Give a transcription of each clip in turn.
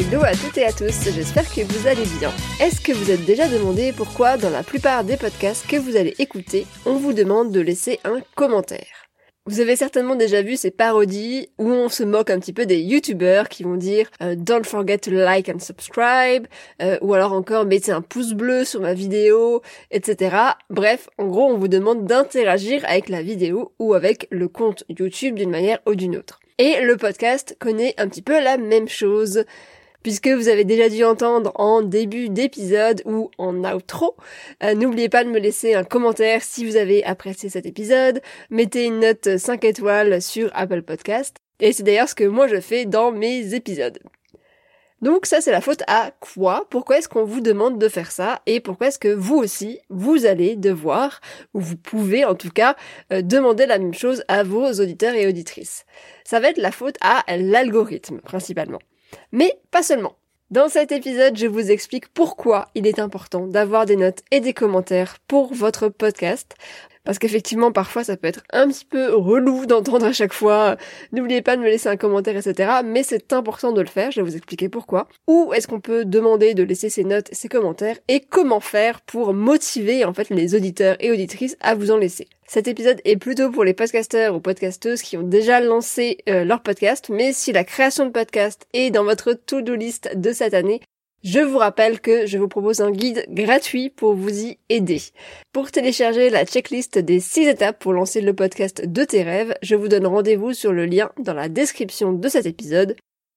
Hello à toutes et à tous, j'espère que vous allez bien. Est-ce que vous êtes déjà demandé pourquoi dans la plupart des podcasts que vous allez écouter, on vous demande de laisser un commentaire? Vous avez certainement déjà vu ces parodies où on se moque un petit peu des youtubeurs qui vont dire euh, Don't forget to like and subscribe euh, ou alors encore mettez un pouce bleu sur ma vidéo, etc. Bref, en gros, on vous demande d'interagir avec la vidéo ou avec le compte YouTube d'une manière ou d'une autre. Et le podcast connaît un petit peu la même chose puisque vous avez déjà dû entendre en début d'épisode ou en outro. Euh, n'oubliez pas de me laisser un commentaire si vous avez apprécié cet épisode. Mettez une note 5 étoiles sur Apple Podcast. Et c'est d'ailleurs ce que moi je fais dans mes épisodes. Donc ça c'est la faute à quoi? Pourquoi est-ce qu'on vous demande de faire ça? Et pourquoi est-ce que vous aussi, vous allez devoir, ou vous pouvez en tout cas, euh, demander la même chose à vos auditeurs et auditrices? Ça va être la faute à l'algorithme principalement. Mais pas seulement. Dans cet épisode, je vous explique pourquoi il est important d'avoir des notes et des commentaires pour votre podcast. Parce qu'effectivement, parfois, ça peut être un petit peu relou d'entendre à chaque fois. N'oubliez pas de me laisser un commentaire, etc. Mais c'est important de le faire. Je vais vous expliquer pourquoi. Où est-ce qu'on peut demander de laisser ses notes, ses commentaires et comment faire pour motiver, en fait, les auditeurs et auditrices à vous en laisser? Cet épisode est plutôt pour les podcasteurs ou podcasteuses qui ont déjà lancé euh, leur podcast, mais si la création de podcast est dans votre to-do list de cette année, je vous rappelle que je vous propose un guide gratuit pour vous y aider. Pour télécharger la checklist des 6 étapes pour lancer le podcast de tes rêves, je vous donne rendez-vous sur le lien dans la description de cet épisode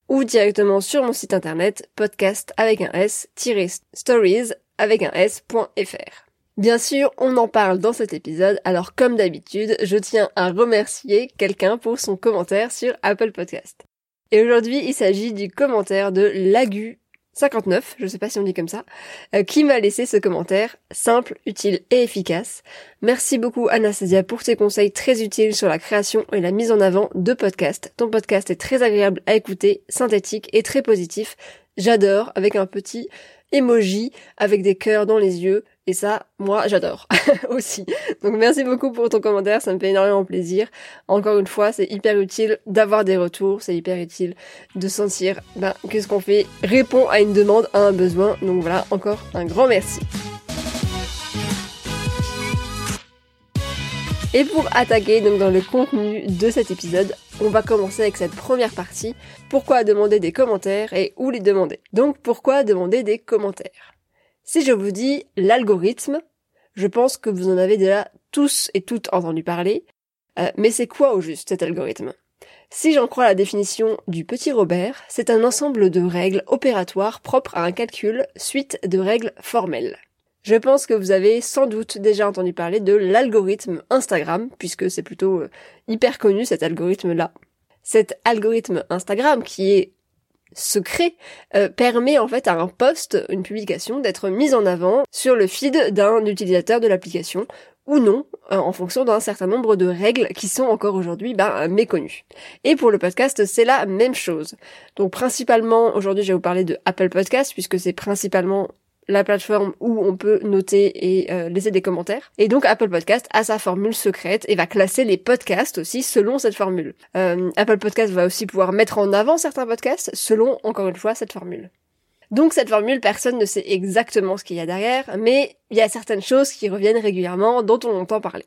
ou directement sur mon site internet podcast avec un s-stories avec un s.fr. Bien sûr, on en parle dans cet épisode, alors comme d'habitude, je tiens à remercier quelqu'un pour son commentaire sur Apple Podcast. Et aujourd'hui, il s'agit du commentaire de Lagu 59, je sais pas si on dit comme ça, euh, qui m'a laissé ce commentaire simple, utile et efficace. Merci beaucoup Anastasia pour tes conseils très utiles sur la création et la mise en avant de podcasts. Ton podcast est très agréable à écouter, synthétique et très positif. J'adore avec un petit emoji avec des cœurs dans les yeux. Et ça, moi, j'adore aussi. Donc merci beaucoup pour ton commentaire, ça me fait énormément plaisir. Encore une fois, c'est hyper utile d'avoir des retours, c'est hyper utile de sentir ben, que ce qu'on fait répond à une demande, à un besoin. Donc voilà, encore un grand merci. Et pour attaquer donc dans le contenu de cet épisode, on va commencer avec cette première partie. Pourquoi demander des commentaires et où les demander? Donc pourquoi demander des commentaires? Si je vous dis l'algorithme, je pense que vous en avez déjà tous et toutes entendu parler. Euh, mais c'est quoi au juste cet algorithme? Si j'en crois la définition du petit Robert, c'est un ensemble de règles opératoires propres à un calcul, suite de règles formelles. Je pense que vous avez sans doute déjà entendu parler de l'algorithme Instagram, puisque c'est plutôt euh, hyper connu cet algorithme-là. Cet algorithme Instagram qui est secret euh, permet en fait à un post, une publication, d'être mise en avant sur le feed d'un utilisateur de l'application ou non, euh, en fonction d'un certain nombre de règles qui sont encore aujourd'hui ben, méconnues. Et pour le podcast, c'est la même chose. Donc principalement, aujourd'hui je vais vous parler de Apple Podcast, puisque c'est principalement la plateforme où on peut noter et euh, laisser des commentaires. Et donc Apple Podcast a sa formule secrète et va classer les podcasts aussi selon cette formule. Euh, Apple Podcast va aussi pouvoir mettre en avant certains podcasts selon, encore une fois, cette formule. Donc cette formule, personne ne sait exactement ce qu'il y a derrière, mais il y a certaines choses qui reviennent régulièrement, dont on entend parler.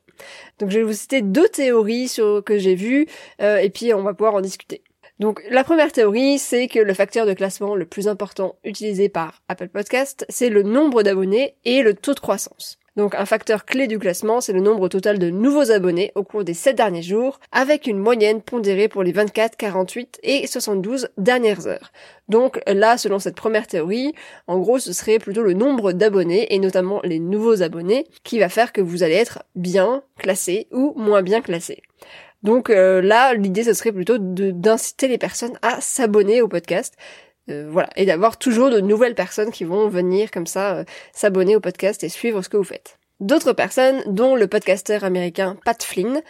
Donc je vais vous citer deux théories sur, que j'ai vues, euh, et puis on va pouvoir en discuter. Donc la première théorie, c'est que le facteur de classement le plus important utilisé par Apple Podcast, c'est le nombre d'abonnés et le taux de croissance. Donc un facteur clé du classement, c'est le nombre total de nouveaux abonnés au cours des 7 derniers jours, avec une moyenne pondérée pour les 24, 48 et 72 dernières heures. Donc là, selon cette première théorie, en gros, ce serait plutôt le nombre d'abonnés, et notamment les nouveaux abonnés, qui va faire que vous allez être bien classé ou moins bien classé. Donc euh, là, l'idée, ce serait plutôt d'inciter les personnes à s'abonner au podcast. Euh, voilà, et d'avoir toujours de nouvelles personnes qui vont venir comme ça euh, s'abonner au podcast et suivre ce que vous faites. D'autres personnes, dont le podcasteur américain Pat Flynn,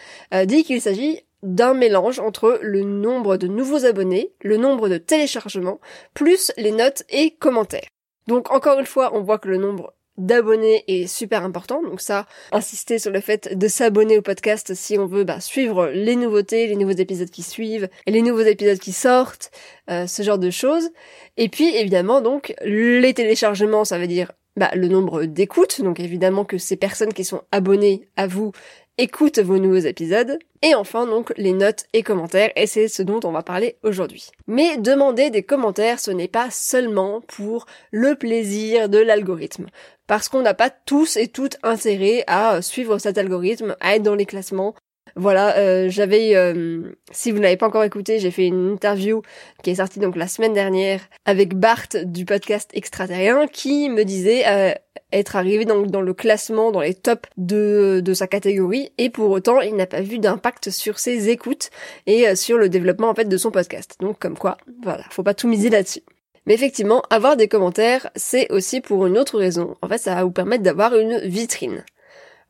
dit qu'il s'agit d'un mélange entre le nombre de nouveaux abonnés, le nombre de téléchargements, plus les notes et commentaires. Donc encore une fois, on voit que le nombre d'abonnés est super important. Donc ça, insister sur le fait de s'abonner au podcast si on veut bah, suivre les nouveautés, les nouveaux épisodes qui suivent, les nouveaux épisodes qui sortent, euh, ce genre de choses. Et puis évidemment donc les téléchargements, ça veut dire bah, le nombre d'écoutes. Donc évidemment que ces personnes qui sont abonnées à vous écoutent vos nouveaux épisodes. Et enfin donc les notes et commentaires, et c'est ce dont on va parler aujourd'hui. Mais demander des commentaires, ce n'est pas seulement pour le plaisir de l'algorithme parce qu'on n'a pas tous et toutes intérêt à suivre cet algorithme, à être dans les classements. Voilà, euh, j'avais, euh, si vous n'avez pas encore écouté, j'ai fait une interview qui est sortie donc la semaine dernière avec Bart du podcast Extraterrien qui me disait euh, être arrivé donc dans le classement, dans les tops de, de sa catégorie et pour autant il n'a pas vu d'impact sur ses écoutes et sur le développement en fait de son podcast. Donc comme quoi, voilà, faut pas tout miser là-dessus. Mais effectivement, avoir des commentaires, c'est aussi pour une autre raison. En fait, ça va vous permettre d'avoir une vitrine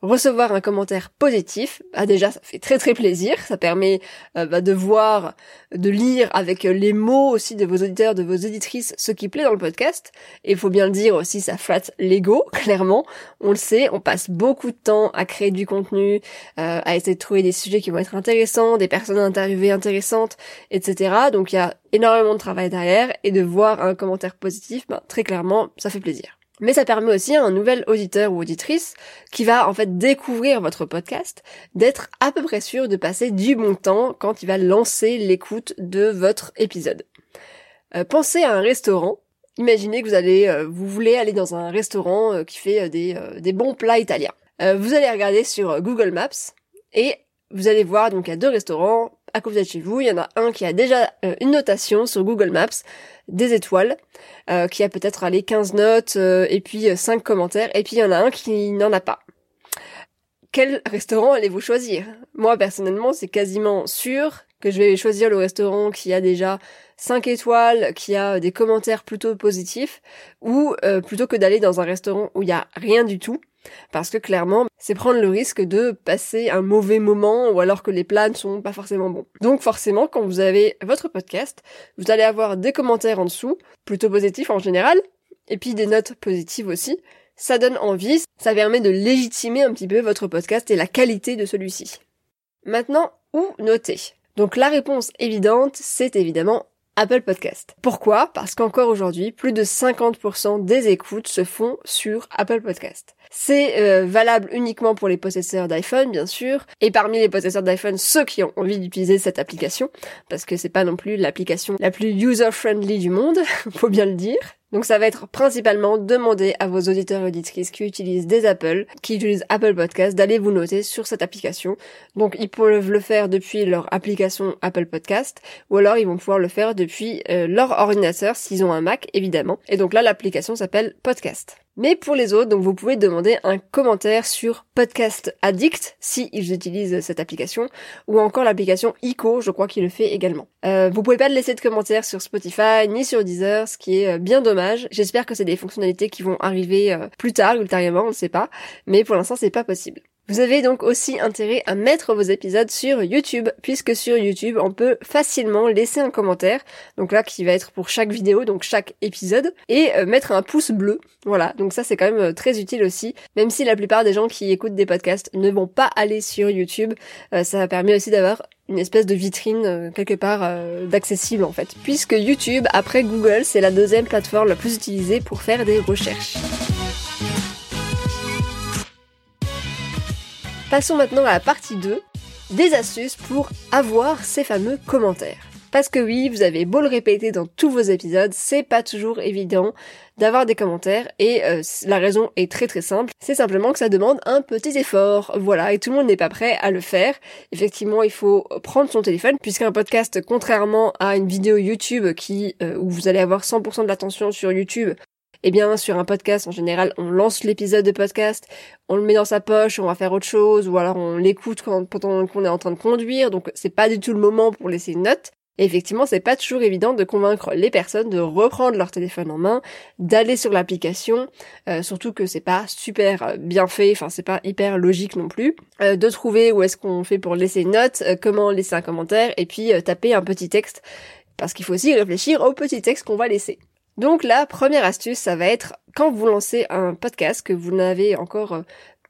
recevoir un commentaire positif, ah déjà ça fait très très plaisir, ça permet euh, bah, de voir, de lire avec les mots aussi de vos auditeurs, de vos auditrices ce qui plaît dans le podcast. Et il faut bien le dire aussi, ça flatte l'ego, clairement. On le sait, on passe beaucoup de temps à créer du contenu, euh, à essayer de trouver des sujets qui vont être intéressants, des personnes à interviewer intéressantes, etc. Donc il y a énormément de travail derrière et de voir un commentaire positif, bah, très clairement, ça fait plaisir. Mais ça permet aussi à un nouvel auditeur ou auditrice qui va en fait découvrir votre podcast d'être à peu près sûr de passer du bon temps quand il va lancer l'écoute de votre épisode. Euh, pensez à un restaurant. Imaginez que vous allez, euh, vous voulez aller dans un restaurant euh, qui fait des, des bons plats italiens. vous allez regarder sur Google Maps et vous allez voir donc a deux restaurants à côté de chez vous. Il y en a un qui a déjà une notation sur Google Maps des étoiles, euh, qui a peut-être allé 15 notes euh, et puis 5 euh, commentaires, et puis il y en a un qui n'en a pas. Quel restaurant allez-vous choisir? Moi personnellement, c'est quasiment sûr que je vais choisir le restaurant qui a déjà 5 étoiles, qui a des commentaires plutôt positifs, ou plutôt que d'aller dans un restaurant où il y a rien du tout, parce que clairement, c'est prendre le risque de passer un mauvais moment ou alors que les plans ne sont pas forcément bons. Donc forcément, quand vous avez votre podcast, vous allez avoir des commentaires en dessous, plutôt positifs en général, et puis des notes positives aussi. Ça donne envie, ça permet de légitimer un petit peu votre podcast et la qualité de celui-ci. Maintenant, où noter? Donc la réponse évidente, c'est évidemment Apple Podcast. Pourquoi? Parce qu'encore aujourd'hui, plus de 50% des écoutes se font sur Apple Podcast. C'est euh, valable uniquement pour les possesseurs d'iPhone, bien sûr, et parmi les possesseurs d'iPhone, ceux qui ont envie d'utiliser cette application, parce que c'est pas non plus l'application la plus user-friendly du monde, faut bien le dire. Donc ça va être principalement demander à vos auditeurs et auditrices qui utilisent des Apple, qui utilisent Apple Podcast, d'aller vous noter sur cette application. Donc ils peuvent le faire depuis leur application Apple Podcast, ou alors ils vont pouvoir le faire depuis euh, leur ordinateur s'ils ont un Mac évidemment. Et donc là l'application s'appelle Podcast. Mais pour les autres, donc vous pouvez demander un commentaire sur Podcast Addict si ils utilisent cette application, ou encore l'application ICO, je crois qu'il le fait également. Euh, vous pouvez pas laisser de commentaires sur Spotify ni sur Deezer, ce qui est euh, bien dommage. J'espère que c'est des fonctionnalités qui vont arriver euh, plus tard, ultérieurement, on ne sait pas, mais pour l'instant c'est pas possible. Vous avez donc aussi intérêt à mettre vos épisodes sur YouTube, puisque sur YouTube, on peut facilement laisser un commentaire, donc là qui va être pour chaque vidéo, donc chaque épisode, et euh, mettre un pouce bleu. Voilà, donc ça c'est quand même euh, très utile aussi, même si la plupart des gens qui écoutent des podcasts ne vont pas aller sur YouTube, euh, ça permet aussi d'avoir une espèce de vitrine quelque part d'accessible en fait, puisque YouTube, après Google, c'est la deuxième plateforme la plus utilisée pour faire des recherches. Passons maintenant à la partie 2, des astuces pour avoir ces fameux commentaires. Parce que oui, vous avez beau le répéter dans tous vos épisodes, c'est pas toujours évident d'avoir des commentaires et euh, la raison est très très simple, c'est simplement que ça demande un petit effort. Voilà, et tout le monde n'est pas prêt à le faire. Effectivement, il faut prendre son téléphone puisqu'un podcast contrairement à une vidéo YouTube qui euh, où vous allez avoir 100% de l'attention sur YouTube, eh bien, sur un podcast, en général, on lance l'épisode de podcast, on le met dans sa poche, on va faire autre chose, ou alors on l'écoute pendant qu'on est en train de conduire, donc c'est pas du tout le moment pour laisser une note. Et effectivement, c'est pas toujours évident de convaincre les personnes de reprendre leur téléphone en main, d'aller sur l'application, euh, surtout que c'est pas super euh, bien fait, enfin c'est pas hyper logique non plus, euh, de trouver où est-ce qu'on fait pour laisser une note, comment laisser un commentaire, et puis taper un petit texte, parce qu'il faut aussi réfléchir au petit texte qu'on va laisser. Donc la première astuce, ça va être quand vous lancez un podcast que vous n'avez encore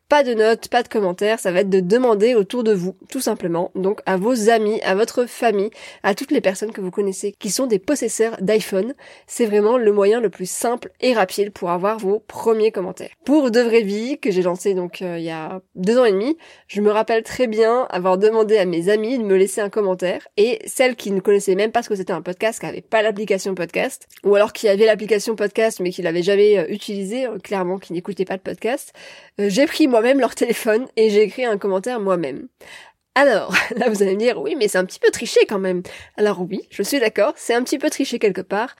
pas de notes, pas de commentaires, ça va être de demander autour de vous, tout simplement, donc à vos amis, à votre famille, à toutes les personnes que vous connaissez qui sont des possesseurs d'iPhone. C'est vraiment le moyen le plus simple et rapide pour avoir vos premiers commentaires. Pour De Vraie Vie, que j'ai lancé donc euh, il y a deux ans et demi, je me rappelle très bien avoir demandé à mes amis de me laisser un commentaire et celles qui ne connaissaient même pas ce que c'était un podcast, qui n'avaient pas l'application podcast, ou alors qui avaient l'application podcast mais qui l'avaient jamais euh, utilisée, euh, clairement qui n'écoutaient pas de podcast, j'ai pris moi-même leur téléphone et j'ai écrit un commentaire moi-même. Alors, là vous allez me dire, oui, mais c'est un petit peu triché quand même. Alors oui, je suis d'accord, c'est un petit peu triché quelque part,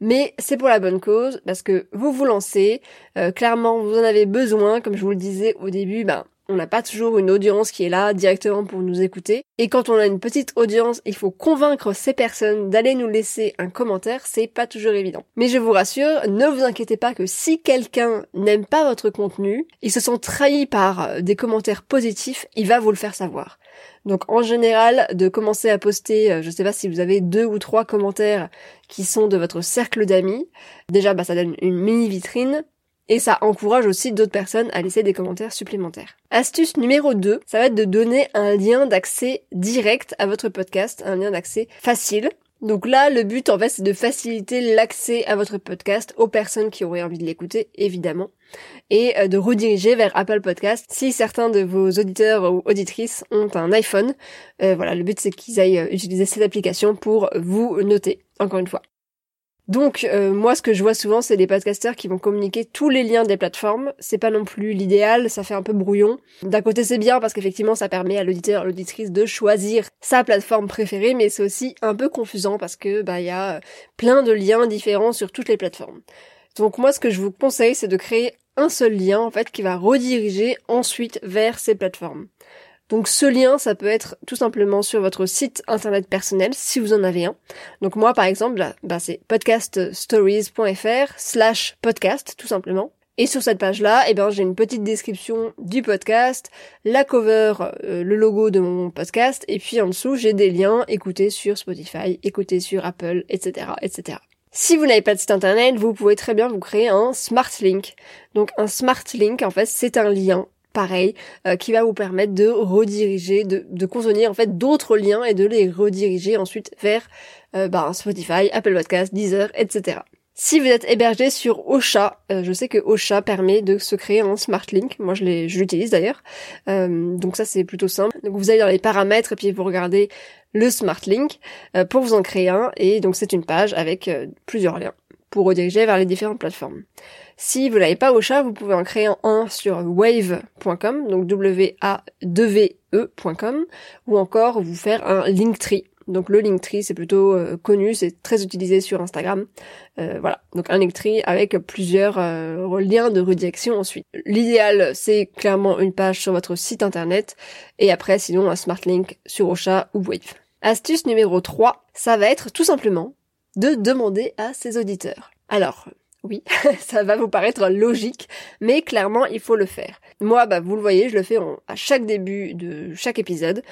mais c'est pour la bonne cause, parce que vous vous lancez, euh, clairement vous en avez besoin, comme je vous le disais au début, ben on n'a pas toujours une audience qui est là directement pour nous écouter. Et quand on a une petite audience, il faut convaincre ces personnes d'aller nous laisser un commentaire, c'est pas toujours évident. Mais je vous rassure, ne vous inquiétez pas que si quelqu'un n'aime pas votre contenu, il se sent trahi par euh, des commentaires positifs, il va vous le faire savoir. Donc en général, de commencer à poster, euh, je sais pas si vous avez deux ou trois commentaires qui sont de votre cercle d'amis, déjà bah ça donne une mini vitrine, et ça encourage aussi d'autres personnes à laisser des commentaires supplémentaires. Astuce numéro 2, ça va être de donner un lien d'accès direct à votre podcast, un lien d'accès facile. Donc là, le but en fait, c'est de faciliter l'accès à votre podcast aux personnes qui auraient envie de l'écouter, évidemment, et euh, de rediriger vers Apple Podcast si certains de vos auditeurs ou auditrices ont un iPhone. Euh, voilà, le but c'est qu'ils aillent euh, utiliser cette application pour vous noter, encore une fois. Donc euh, moi ce que je vois souvent c'est des podcasters qui vont communiquer tous les liens des plateformes. C'est pas non plus l'idéal, ça fait un peu brouillon. D'un côté c'est bien parce qu'effectivement ça permet à l'auditeur, l'auditrice de choisir sa plateforme préférée, mais c'est aussi un peu confusant parce que bah il y a euh, plein de liens différents sur toutes les plateformes. Donc moi ce que je vous conseille c'est de créer un seul lien en fait qui va rediriger ensuite vers ces plateformes. Donc ce lien, ça peut être tout simplement sur votre site internet personnel si vous en avez un. Donc moi par exemple, bah, c'est podcaststories.fr slash podcast tout simplement. Et sur cette page-là, eh ben, j'ai une petite description du podcast, la cover, euh, le logo de mon podcast, et puis en dessous, j'ai des liens, écouter sur Spotify, écouter sur Apple, etc., etc. Si vous n'avez pas de site internet, vous pouvez très bien vous créer un smart link. Donc un smart link, en fait, c'est un lien pareil, euh, qui va vous permettre de rediriger, de, de contenir en fait d'autres liens et de les rediriger ensuite vers euh, bah, Spotify, Apple Podcast, Deezer, etc. Si vous êtes hébergé sur Ocha, euh, je sais que Ocha permet de se créer un smart link. Moi, je l'utilise d'ailleurs. donc ça, c'est plutôt simple. Donc vous allez dans les paramètres et puis vous regardez le smart link pour vous en créer un. Et donc c'est une page avec plusieurs liens pour rediriger vers les différentes plateformes. Si vous n'avez pas au chat, vous pouvez en créer un sur wave.com, donc W-A-2-V-E.com, ou encore vous faire un Linktree. Donc le Linktree, c'est plutôt euh, connu, c'est très utilisé sur Instagram. Euh, voilà, donc un Linktree avec plusieurs euh, liens de redirection ensuite. L'idéal, c'est clairement une page sur votre site internet, et après, sinon, un Smart Link sur Ocha ou Wave. Astuce numéro 3, ça va être tout simplement de demander à ses auditeurs. Alors, oui, ça va vous paraître logique, mais clairement, il faut le faire. Moi, bah, vous le voyez, je le fais à chaque début de chaque épisode.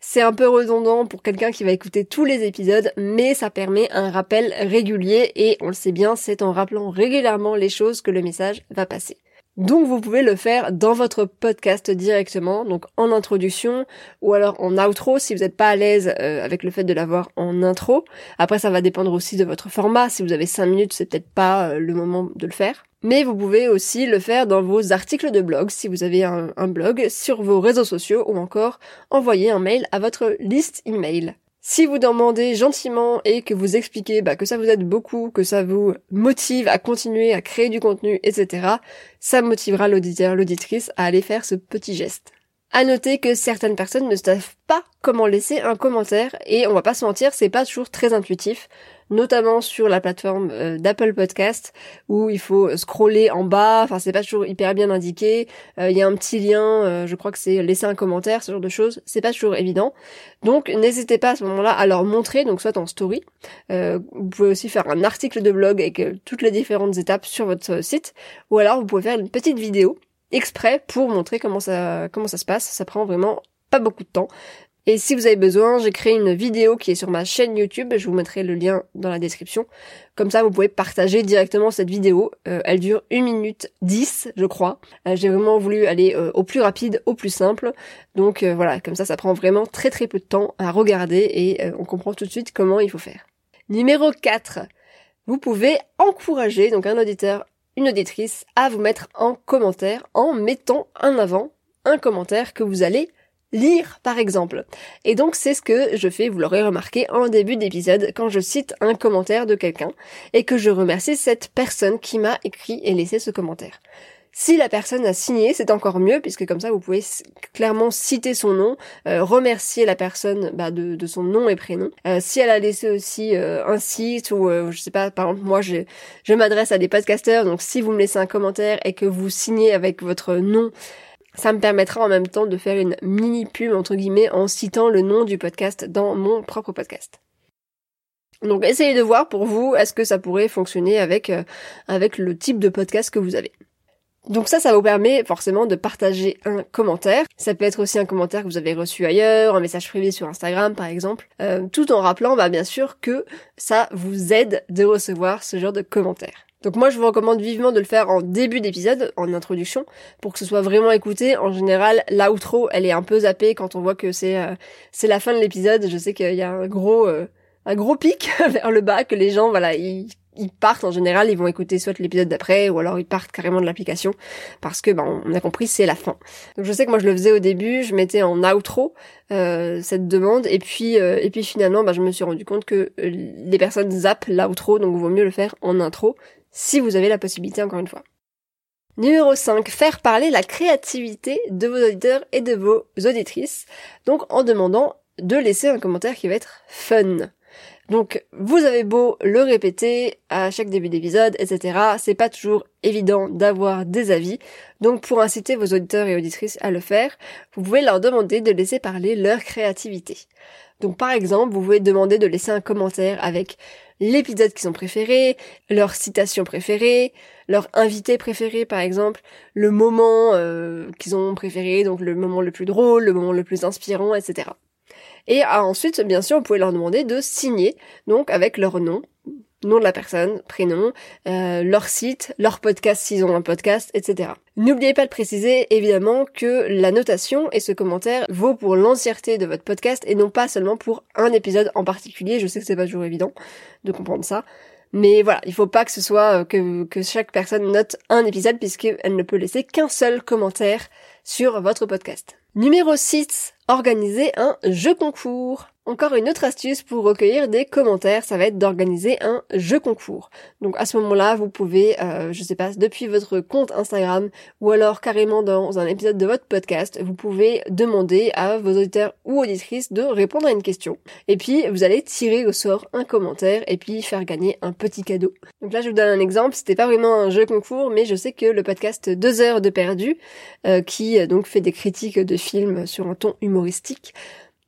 C'est un peu redondant pour quelqu'un qui va écouter tous les épisodes, mais ça permet un rappel régulier et on le sait bien, c'est en rappelant régulièrement les choses que le message va passer. Donc vous pouvez le faire dans votre podcast directement, donc en introduction ou alors en outro si vous n'êtes pas à l'aise euh, avec le fait de l'avoir en intro. Après ça va dépendre aussi de votre format. Si vous avez 5 minutes, c'est peut-être pas euh, le moment de le faire. Mais vous pouvez aussi le faire dans vos articles de blog si vous avez un, blog, sur vos réseaux sociaux ou encore envoyer un mail à votre liste email. Si vous demandez gentiment et que vous expliquez bah, que ça vous aide beaucoup, que ça vous motive à continuer à créer du contenu, etc., ça motivera l'auditeur, l'auditrice à aller faire ce petit geste. À noter que certaines personnes ne savent pas comment laisser un commentaire et on va pas se mentir, c'est pas toujours très intuitif, notamment sur la plateforme euh, d'Apple Podcast où il faut scroller en bas, enfin c'est pas toujours hyper bien indiqué, euh, il y a un petit lien, euh, je crois que c'est laisser un commentaire, ce genre de choses, c'est pas toujours évident. Donc n'hésitez pas à ce moment-là à leur montrer, donc soit en story, vous pouvez aussi faire un article de blog avec toutes les différentes étapes sur votre site, ou alors vous pouvez faire une petite vidéo exprès pour montrer comment ça, comment ça se passe. Ça prend vraiment pas beaucoup de temps. Et si vous avez besoin, j'ai créé une vidéo qui est sur ma chaîne YouTube, je vous mettrai le lien dans la description. Comme ça, vous pouvez partager directement cette vidéo. Euh, elle dure 1 minute 10, je crois. Euh, j'ai vraiment voulu aller euh, au plus rapide, au plus simple. Donc voilà, comme ça, ça prend vraiment très très peu de temps à regarder et on comprend tout de suite comment il faut faire. Numéro 4. Vous pouvez encourager donc un auditeur une auditrice à vous mettre en commentaire en mettant en avant un commentaire que vous allez lire par exemple. Et donc c'est ce que je fais, vous l'aurez remarqué en début d'épisode quand je cite un commentaire de quelqu'un et que je remercie cette personne qui m'a écrit et laissé ce commentaire. Si la personne a signé, c'est encore mieux puisque comme ça vous pouvez clairement citer son nom, euh, remercier la personne bah, de, son nom et prénom. Euh, si elle a laissé aussi euh, un site ou je sais pas, par exemple moi je, je m'adresse à des podcasteurs, donc si vous me laissez un commentaire et que vous signez avec votre nom, ça me permettra en même temps de faire une mini pub entre guillemets en citant le nom du podcast dans mon propre podcast. Donc essayez de voir pour vous est-ce que ça pourrait fonctionner avec avec le type de podcast que vous avez. Donc ça, ça vous permet forcément de partager un commentaire. Ça peut être aussi un commentaire que vous avez reçu ailleurs, un message privé sur Instagram par exemple, euh, tout en rappelant bah, bien sûr que ça vous aide de recevoir ce genre de commentaires. Donc moi je vous recommande vivement de le faire en début d'épisode, en introduction, pour que ce soit vraiment écouté. En général, l'outro, elle est un peu zappée quand on voit que c'est euh, la fin de l'épisode. Je sais qu'il y a un gros euh, un gros pic vers le bas que les gens voilà ils ils partent en général, ils vont écouter soit l'épisode d'après ou alors ils partent carrément de l'application parce que ben on a compris c'est la fin. Donc je sais que moi je le faisais au début, je mettais en outro euh, cette demande et puis euh, et puis finalement ben, je me suis rendu compte que euh, les personnes zappent l'outro donc il vaut mieux le faire en intro si vous avez la possibilité encore une fois. Numéro 5, faire parler la créativité de vos auditeurs et de vos auditrices, donc en demandant de laisser un commentaire qui va être fun. Donc vous avez beau le répéter à chaque début d'épisode, etc. C'est pas toujours évident d'avoir des avis. Donc pour inciter vos auditeurs et auditrices à le faire, vous pouvez leur demander de laisser parler leur créativité. Donc par exemple, vous pouvez demander de laisser un commentaire avec l'épisode qu'ils ont préféré, leur citation préférée, leur invité préféré par exemple, le moment euh, qu'ils ont préféré, donc le moment le plus drôle, le moment le plus inspirant, etc. Et ah, ensuite, bien sûr, vous pouvez leur demander de signer, donc avec leur nom, nom de la personne, prénom, euh, leur site, leur podcast s'ils ont un podcast, etc. N'oubliez pas de préciser évidemment que la notation et ce commentaire vaut pour l'entièreté de votre podcast et non pas seulement pour un épisode en particulier. Je sais que c'est pas toujours évident de comprendre ça. Mais voilà, il faut pas que ce soit euh, que, que chaque personne note un épisode puisqu'elle ne peut laisser qu'un seul commentaire sur votre podcast. Numéro 6, organiser un jeu concours. Encore une autre astuce pour recueillir des commentaires, ça va être d'organiser un jeu concours. Donc à ce moment-là, vous pouvez, euh, je sais pas, depuis votre compte Instagram ou alors carrément dans un épisode de votre podcast, vous pouvez demander à vos auditeurs ou auditrices de répondre à une question. Et puis vous allez tirer au sort un commentaire et puis faire gagner un petit cadeau. Donc là, je vous donne un exemple. C'était pas vraiment un jeu concours, mais je sais que le podcast 2 heures de perdu, euh, qui euh, donc fait des critiques de films sur un ton humoristique,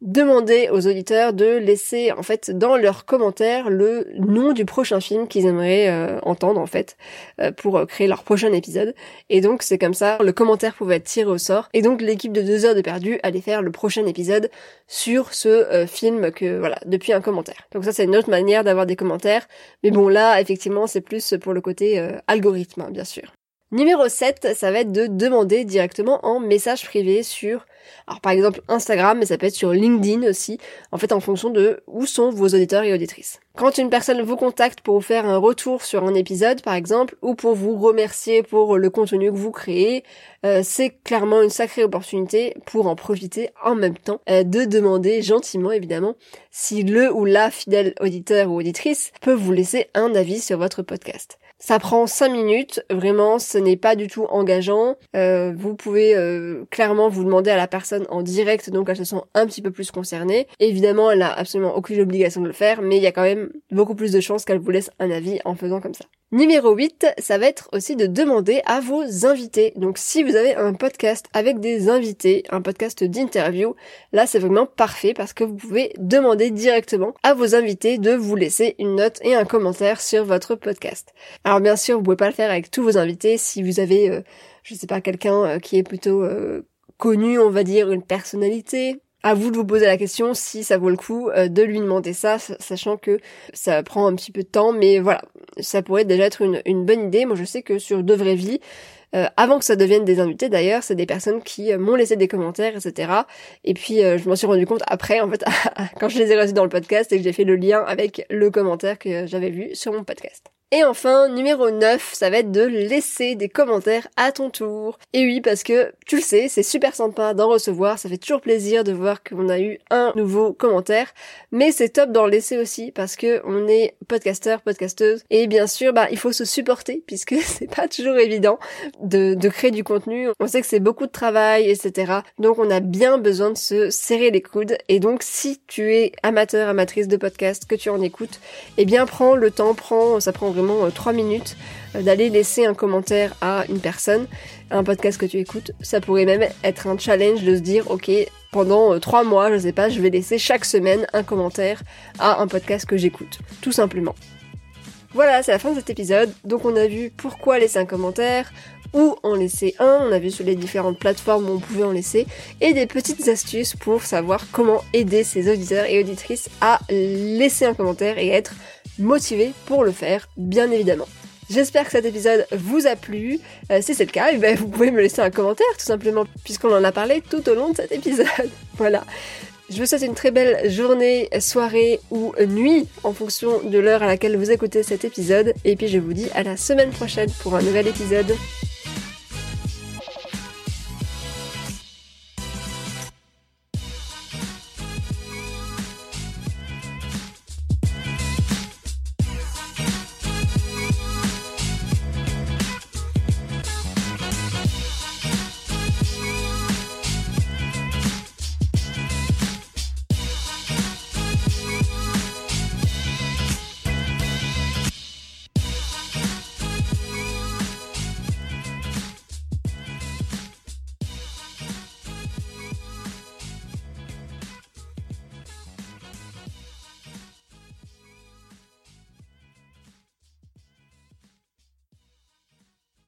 demander aux auditeurs de laisser en fait dans leurs commentaires le nom du prochain film qu'ils aimeraient euh, entendre en fait euh, pour euh, créer leur prochain épisode. Et donc c'est comme ça le commentaire pouvait être tiré au sort. Et donc l'équipe de deux heures de perdu allait faire le prochain épisode sur ce film que voilà depuis un commentaire. Donc ça c'est une autre manière d'avoir des commentaires. Mais bon là effectivement c'est plus pour le côté algorithme hein, bien sûr Numéro 7, ça va être de demander directement en message privé sur, alors par exemple Instagram, mais ça peut être sur LinkedIn aussi, en fait en fonction de où sont vos auditeurs et auditrices. Quand une personne vous contacte pour vous faire un retour sur un épisode par exemple, ou pour vous remercier pour le contenu que vous créez, euh, c'est clairement une sacrée opportunité pour en profiter en même temps, euh, de demander gentiment évidemment si le ou la fidèle auditeur ou auditrice peut vous laisser un avis sur votre podcast. Ça prend 5 minutes, vraiment, ce n'est pas du tout engageant. Euh, vous pouvez euh, clairement vous demander à la personne en direct, donc elle se sent un petit peu plus concernée. Évidemment, elle n'a absolument aucune obligation de le faire, mais il y a quand même beaucoup plus de chances qu'elle vous laisse un avis en faisant comme ça. Numéro 8, ça va être aussi de demander à vos invités. Donc si vous avez un podcast avec des invités, un podcast d'interview, là c'est vraiment parfait parce que vous pouvez demander directement à vos invités de vous laisser une note et un commentaire sur votre podcast. Alors bien sûr, vous pouvez pas le faire avec tous vos invités si vous avez, euh, je sais pas, quelqu'un euh, qui est plutôt euh, connu, on va dire, une personnalité, à vous de vous poser la question si ça vaut le coup euh, de lui demander ça, sachant que ça prend un petit peu de temps, mais voilà, ça pourrait déjà être une, bonne idée. Moi je sais que sur De Vraies Vies, euh, avant que ça devienne des invités d'ailleurs, c'est des personnes qui euh, m'ont laissé des commentaires, etc. Et puis je m'en suis rendu compte après, en fait, quand je les ai reçus dans le podcast et que j'ai fait le lien avec le commentaire que j'avais vu sur mon podcast. Et enfin, numéro 9, ça va être de laisser des commentaires à ton tour. Et oui, parce que tu le sais, c'est super sympa d'en recevoir, ça fait toujours plaisir de voir qu'on a eu un nouveau commentaire, mais c'est top d'en laisser aussi parce que on est podcasteur, podcasteuse, et bien sûr, bah, il faut se supporter puisque c'est pas toujours évident de, de créer du contenu. On sait que c'est beaucoup de travail, etc. Donc on a bien besoin de se serrer les coudes. Et donc si tu es amateur, amatrice de podcast, que tu en écoutes, eh bien prends le temps, prends, ça prend 3 euh, minutes euh, d'aller laisser un commentaire à une personne, un podcast que tu écoutes. Ça pourrait même être un challenge de se dire, ok, pendant 3 euh, mois, je sais pas, je vais laisser chaque semaine un commentaire à un podcast que j'écoute. Tout simplement. Voilà, c'est la fin de cet épisode. Donc on a vu pourquoi laisser un commentaire, où en laisser un, on a vu sur les différentes plateformes où on pouvait en laisser, et des petites astuces pour savoir comment aider ses auditeurs et auditrices à laisser un commentaire et être motivé pour le faire, bien évidemment. J'espère que cet épisode vous a plu. Euh, si c'est le cas, eh ben, vous pouvez me laisser un commentaire tout simplement, puisqu'on en a parlé tout au long de cet épisode. voilà. Je vous souhaite une très belle journée, soirée ou nuit en fonction de l'heure à laquelle vous écoutez cet épisode. Et puis je vous dis à la semaine prochaine pour un nouvel épisode.